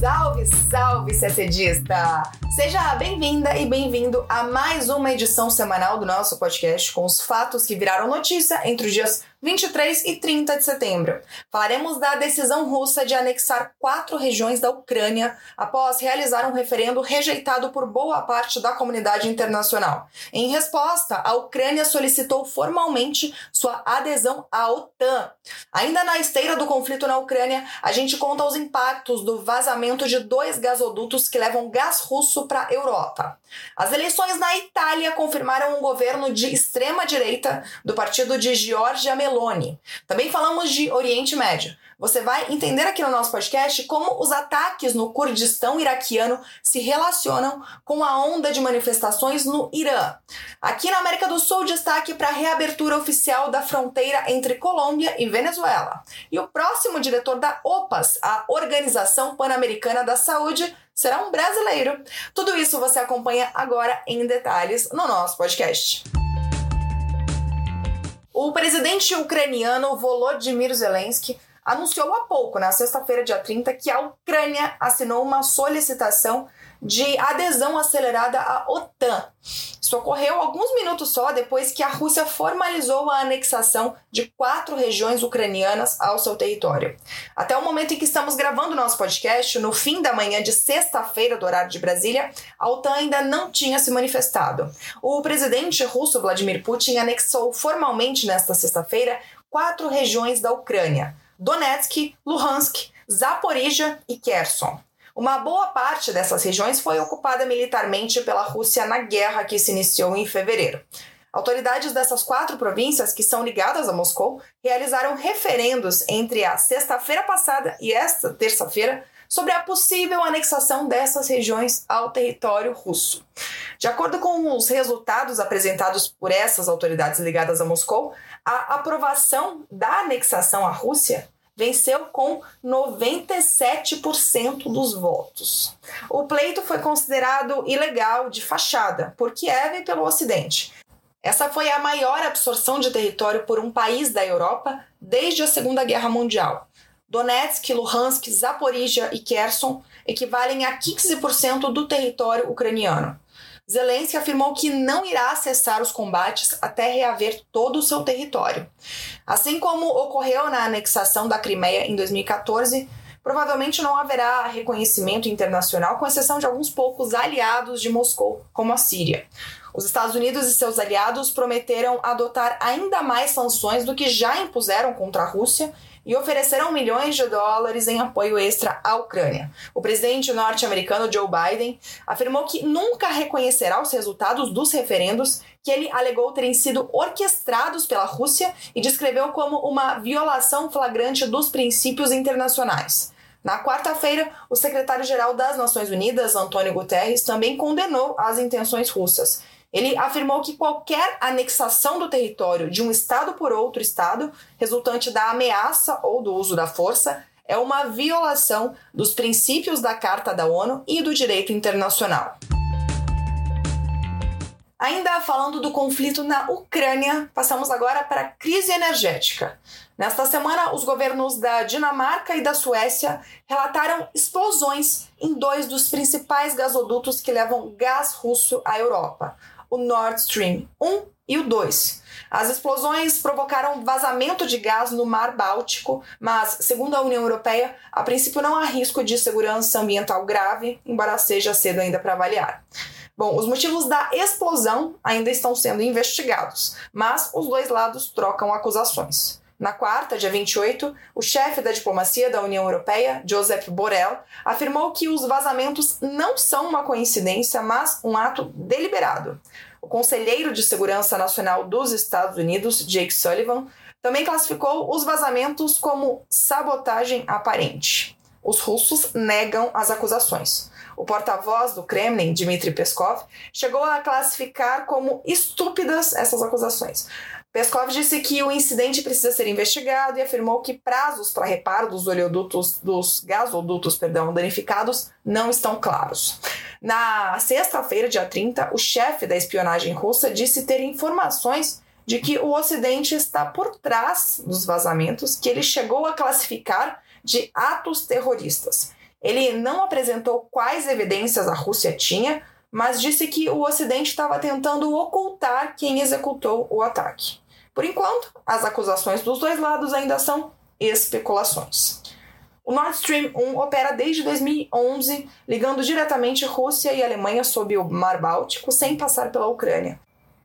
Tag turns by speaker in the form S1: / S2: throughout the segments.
S1: Salve, salve, CCDista! Seja bem-vinda e bem-vindo a mais uma edição semanal do nosso podcast com os fatos que viraram notícia entre os dias 23 e 30 de setembro. Falaremos da decisão russa de anexar quatro regiões da Ucrânia após realizar um referendo rejeitado por boa parte da comunidade internacional. Em resposta, a Ucrânia solicitou formalmente sua adesão à OTAN. Ainda na esteira do conflito na Ucrânia, a gente conta os impactos do vazamento de dois gasodutos que levam gás russo para a Europa. As eleições na Itália confirmaram um governo de extrema direita do partido de Giorgia Meloni Meloni. Também falamos de Oriente Médio. Você vai entender aqui no nosso podcast como os ataques no Kurdistão iraquiano se relacionam com a onda de manifestações no Irã. Aqui na América do Sul, destaque para a reabertura oficial da fronteira entre Colômbia e Venezuela. E o próximo diretor da OPAS, a Organização Pan-Americana da Saúde, será um brasileiro. Tudo isso você acompanha agora em detalhes no nosso podcast. O presidente ucraniano Volodymyr Zelensky anunciou há pouco, na sexta-feira, dia 30, que a Ucrânia assinou uma solicitação de adesão acelerada à OTAN. Isso ocorreu alguns minutos só depois que a Rússia formalizou a anexação de quatro regiões ucranianas ao seu território. Até o momento em que estamos gravando nosso podcast, no fim da manhã de sexta-feira do horário de Brasília, a OTAN ainda não tinha se manifestado. O presidente russo Vladimir Putin anexou formalmente nesta sexta-feira quatro regiões da Ucrânia: Donetsk, Luhansk, Zaporizhia e Kherson. Uma boa parte dessas regiões foi ocupada militarmente pela Rússia na guerra que se iniciou em fevereiro. Autoridades dessas quatro províncias, que são ligadas a Moscou, realizaram referendos entre a sexta-feira passada e esta terça-feira sobre a possível anexação dessas regiões ao território russo. De acordo com os resultados apresentados por essas autoridades ligadas a Moscou, a aprovação da anexação à Rússia venceu com 97% dos votos. O pleito foi considerado ilegal de fachada por Kiev e pelo Ocidente. Essa foi a maior absorção de território por um país da Europa desde a Segunda Guerra Mundial. Donetsk, Luhansk, Zaporizhia e Kherson equivalem a 15% do território ucraniano. Zelensky afirmou que não irá cessar os combates até reaver todo o seu território. Assim como ocorreu na anexação da Crimeia em 2014, provavelmente não haverá reconhecimento internacional, com exceção de alguns poucos aliados de Moscou, como a Síria. Os Estados Unidos e seus aliados prometeram adotar ainda mais sanções do que já impuseram contra a Rússia e ofereceram milhões de dólares em apoio extra à Ucrânia. O presidente norte-americano Joe Biden afirmou que nunca reconhecerá os resultados dos referendos que ele alegou terem sido orquestrados pela Rússia e descreveu como uma violação flagrante dos princípios internacionais. Na quarta-feira, o secretário-geral das Nações Unidas, Antônio Guterres, também condenou as intenções russas ele afirmou que qualquer anexação do território de um Estado por outro Estado, resultante da ameaça ou do uso da força, é uma violação dos princípios da Carta da ONU e do direito internacional. Ainda falando do conflito na Ucrânia, passamos agora para a crise energética. Nesta semana, os governos da Dinamarca e da Suécia relataram explosões em dois dos principais gasodutos que levam gás russo à Europa, o Nord Stream 1 e o 2. As explosões provocaram vazamento de gás no Mar Báltico, mas, segundo a União Europeia, a princípio não há risco de segurança ambiental grave, embora seja cedo ainda para avaliar. Bom, os motivos da explosão ainda estão sendo investigados, mas os dois lados trocam acusações. Na quarta, dia 28, o chefe da diplomacia da União Europeia, Josep Borrell, afirmou que os vazamentos não são uma coincidência, mas um ato deliberado. O conselheiro de Segurança Nacional dos Estados Unidos, Jake Sullivan, também classificou os vazamentos como sabotagem aparente. Os russos negam as acusações. O porta-voz do Kremlin, Dmitry Peskov, chegou a classificar como estúpidas essas acusações. Peskov disse que o incidente precisa ser investigado e afirmou que prazos para reparo dos oleodutos, dos gasodutos, perdão, danificados não estão claros. Na sexta-feira, dia 30, o chefe da espionagem russa disse ter informações de que o Ocidente está por trás dos vazamentos que ele chegou a classificar de atos terroristas Ele não apresentou quais evidências a Rússia tinha, mas disse que o Ocidente estava tentando ocultar quem executou o ataque. Por enquanto, as acusações dos dois lados ainda são especulações. O Nord Stream 1 opera desde 2011, ligando diretamente Rússia e Alemanha sob o Mar Báltico, sem passar pela Ucrânia.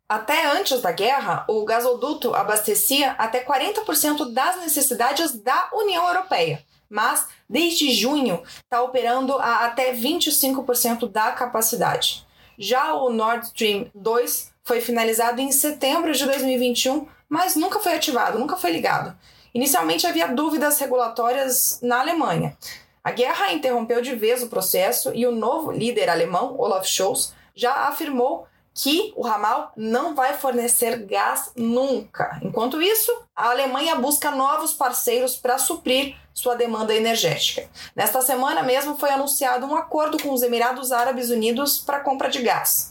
S1: Até antes da guerra, o gasoduto abastecia até 40% das necessidades da União Europeia, mas desde junho está operando a até 25% da capacidade. Já o Nord Stream 2 foi finalizado em setembro de 2021, mas nunca foi ativado, nunca foi ligado. Inicialmente havia dúvidas regulatórias na Alemanha. A guerra interrompeu de vez o processo e o novo líder alemão, Olaf Scholz, já afirmou que o ramal não vai fornecer gás nunca. Enquanto isso, a Alemanha busca novos parceiros para suprir sua demanda energética. Nesta semana mesmo foi anunciado um acordo com os Emirados Árabes Unidos para compra de gás.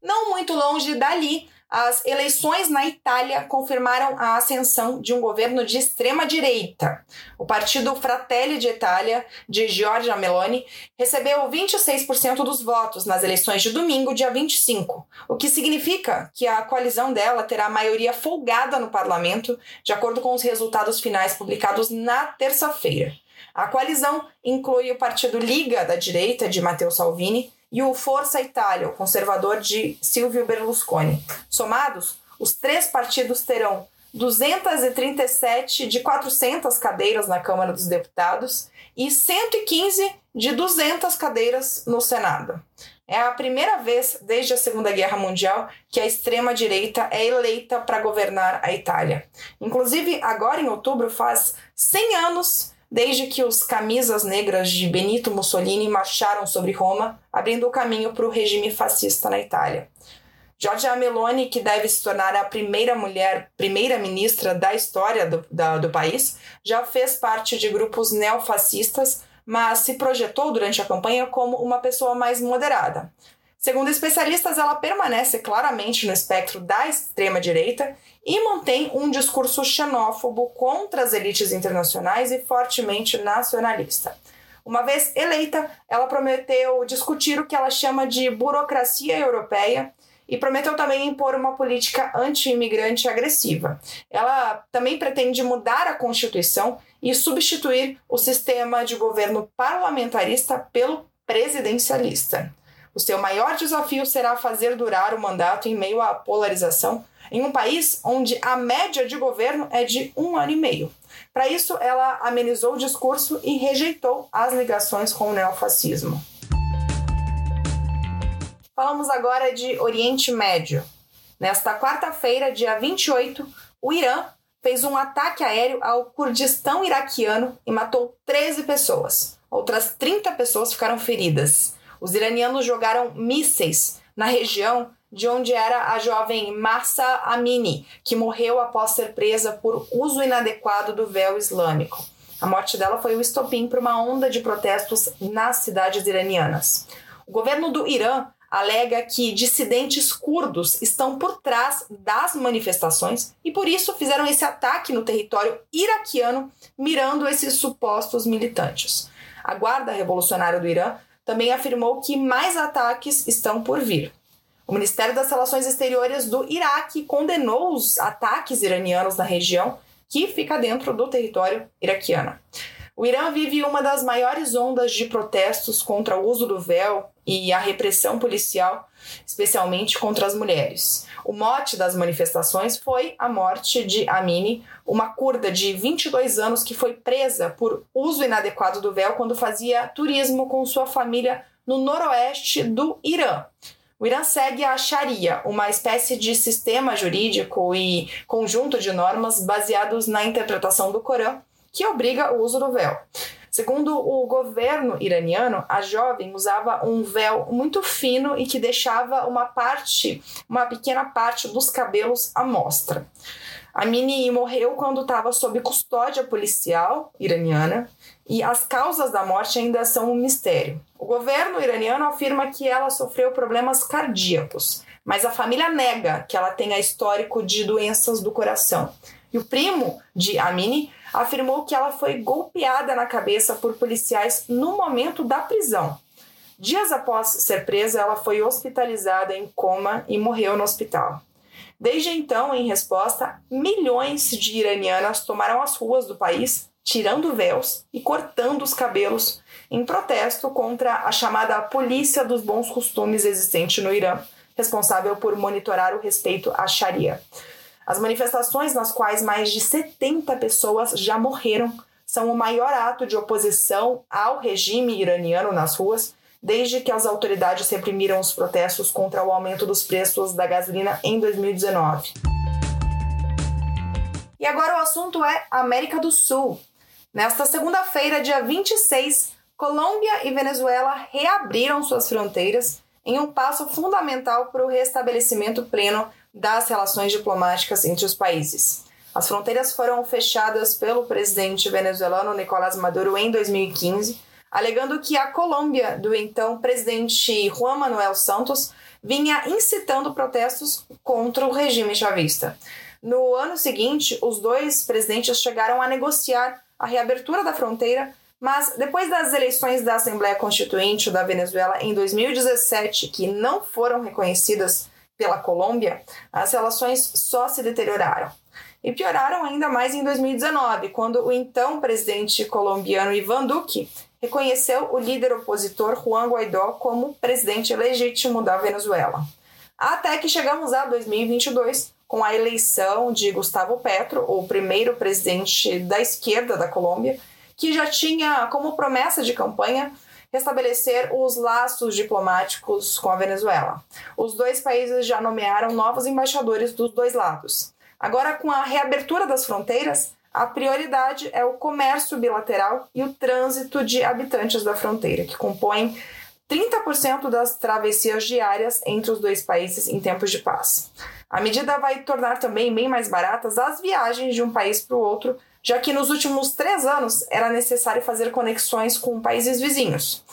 S1: Não muito longe dali, as eleições na Itália confirmaram a ascensão de um governo de extrema direita. O partido Fratelli d'Italia, de Giorgia Meloni, recebeu 26% dos votos nas eleições de domingo, dia 25, o que significa que a coalizão dela terá maioria folgada no parlamento, de acordo com os resultados finais publicados na terça-feira. A coalizão inclui o partido Liga da Direita, de Matteo Salvini, e o Força Itália, o conservador de Silvio Berlusconi. Somados, os três partidos terão 237 de 400 cadeiras na Câmara dos Deputados e 115 de 200 cadeiras no Senado. É a primeira vez desde a Segunda Guerra Mundial que a extrema-direita é eleita para governar a Itália. Inclusive, agora em outubro faz 100 anos desde que os camisas negras de Benito Mussolini marcharam sobre Roma, abrindo o caminho para o regime fascista na Itália. Giorgia Meloni, que deve se tornar a primeira mulher primeira-ministra da história do, da, do país, já fez parte de grupos neofascistas, mas se projetou durante a campanha como uma pessoa mais moderada. Segundo especialistas, ela permanece claramente no espectro da extrema-direita e mantém um discurso xenófobo contra as elites internacionais e fortemente nacionalista. Uma vez eleita, ela prometeu discutir o que ela chama de burocracia europeia e prometeu também impor uma política anti-imigrante agressiva. Ela também pretende mudar a Constituição e substituir o sistema de governo parlamentarista pelo presidencialista. O seu maior desafio será fazer durar o mandato em meio à polarização em um país onde a média de governo é de um ano e meio. Para isso, ela amenizou o discurso e rejeitou as ligações com o neofascismo. Falamos agora de Oriente Médio. Nesta quarta-feira, dia 28, o Irã fez um ataque aéreo ao Kurdistão iraquiano e matou 13 pessoas. Outras 30 pessoas ficaram feridas. Os iranianos jogaram mísseis na região de onde era a jovem Massa Amini, que morreu após ser presa por uso inadequado do véu islâmico. A morte dela foi o estopim para uma onda de protestos nas cidades iranianas. O governo do Irã alega que dissidentes curdos estão por trás das manifestações e por isso fizeram esse ataque no território iraquiano, mirando esses supostos militantes. A Guarda Revolucionária do Irã também afirmou que mais ataques estão por vir. O Ministério das Relações Exteriores do Iraque condenou os ataques iranianos na região, que fica dentro do território iraquiano. O Irã vive uma das maiores ondas de protestos contra o uso do véu e a repressão policial, especialmente contra as mulheres. O mote das manifestações foi a morte de Amini, uma curda de 22 anos que foi presa por uso inadequado do véu quando fazia turismo com sua família no noroeste do Irã. O Irã segue a Sharia, uma espécie de sistema jurídico e conjunto de normas baseados na interpretação do Corão que obriga o uso do véu. Segundo o governo iraniano, a jovem usava um véu muito fino e que deixava uma parte, uma pequena parte dos cabelos à mostra. A Mini morreu quando estava sob custódia policial iraniana e as causas da morte ainda são um mistério. O governo iraniano afirma que ela sofreu problemas cardíacos, mas a família nega que ela tenha histórico de doenças do coração. E o primo de Amini afirmou que ela foi golpeada na cabeça por policiais no momento da prisão. Dias após ser presa, ela foi hospitalizada em coma e morreu no hospital. Desde então, em resposta, milhões de iranianas tomaram as ruas do país, tirando véus e cortando os cabelos, em protesto contra a chamada Polícia dos Bons Costumes existente no Irã, responsável por monitorar o respeito à Sharia. As manifestações, nas quais mais de 70 pessoas já morreram, são o maior ato de oposição ao regime iraniano nas ruas desde que as autoridades reprimiram os protestos contra o aumento dos preços da gasolina em 2019. E agora o assunto é América do Sul. Nesta segunda-feira, dia 26, Colômbia e Venezuela reabriram suas fronteiras em um passo fundamental para o restabelecimento pleno das relações diplomáticas entre os países. As fronteiras foram fechadas pelo presidente venezuelano Nicolás Maduro em 2015, alegando que a Colômbia, do então presidente Juan Manuel Santos, vinha incitando protestos contra o regime chavista. No ano seguinte, os dois presidentes chegaram a negociar a reabertura da fronteira, mas depois das eleições da Assembleia Constituinte da Venezuela em 2017, que não foram reconhecidas pela Colômbia, as relações só se deterioraram. E pioraram ainda mais em 2019, quando o então presidente colombiano Ivan Duque reconheceu o líder opositor Juan Guaidó como presidente legítimo da Venezuela. Até que chegamos a 2022, com a eleição de Gustavo Petro, o primeiro presidente da esquerda da Colômbia, que já tinha como promessa de campanha restabelecer os laços diplomáticos com a Venezuela. Os dois países já nomearam novos embaixadores dos dois lados. Agora, com a reabertura das fronteiras, a prioridade é o comércio bilateral e o trânsito de habitantes da fronteira, que compõem 30% das travessias diárias entre os dois países em tempos de paz. A medida vai tornar também bem mais baratas as viagens de um país para o outro, já que nos últimos três anos era necessário fazer conexões com países vizinhos.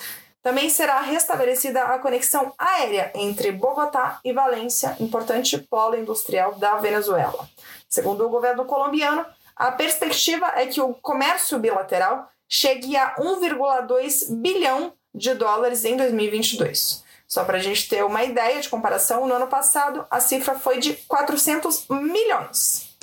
S1: Também será restabelecida a conexão aérea entre Bogotá e Valência, importante polo industrial da Venezuela. Segundo o governo colombiano, a perspectiva é que o comércio bilateral chegue a 1,2 bilhão de dólares em 2022. Só para a gente ter uma ideia de comparação, no ano passado a cifra foi de 400 milhões.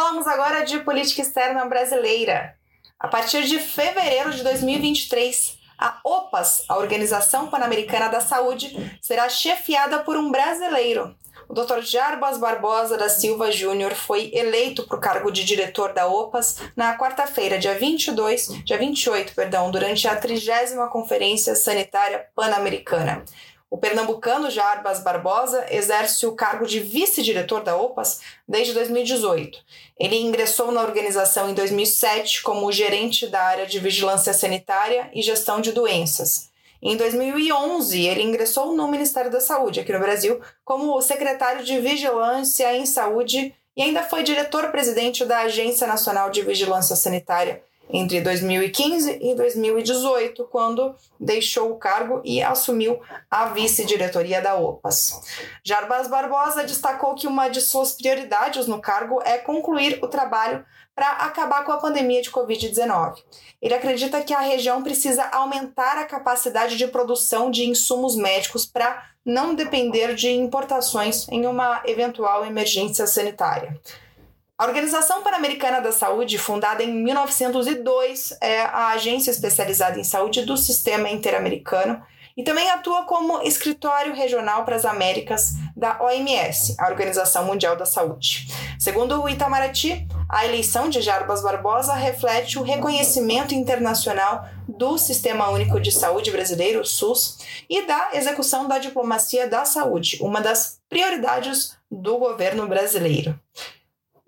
S1: Falamos agora de política externa brasileira. A partir de fevereiro de 2023, a OPAS, a Organização Pan-Americana da Saúde, será chefiada por um brasileiro. O Dr. Jarbas Barbosa da Silva Júnior foi eleito para o cargo de diretor da OPAS na quarta-feira, dia 22, dia 28, perdão, durante a 30 Conferência Sanitária Pan-Americana. O pernambucano Jarbas Barbosa exerce o cargo de vice-diretor da OPAS desde 2018. Ele ingressou na organização em 2007 como gerente da área de vigilância sanitária e gestão de doenças. Em 2011, ele ingressou no Ministério da Saúde, aqui no Brasil, como secretário de Vigilância em Saúde e ainda foi diretor-presidente da Agência Nacional de Vigilância Sanitária entre 2015 e 2018, quando deixou o cargo e assumiu a vice-diretoria da OPAS. Jarbas Barbosa destacou que uma de suas prioridades no cargo é concluir o trabalho para acabar com a pandemia de Covid-19. Ele acredita que a região precisa aumentar a capacidade de produção de insumos médicos para não depender de importações em uma eventual emergência sanitária. A Organização Pan-Americana da Saúde, fundada em 1902, é a agência especializada em saúde do Sistema Interamericano e também atua como escritório regional para as Américas da OMS, a Organização Mundial da Saúde. Segundo o Itamaraty, a eleição de Jarbas Barbosa reflete o reconhecimento internacional do Sistema Único de Saúde brasileiro, SUS, e da execução da diplomacia da saúde, uma das prioridades do governo brasileiro.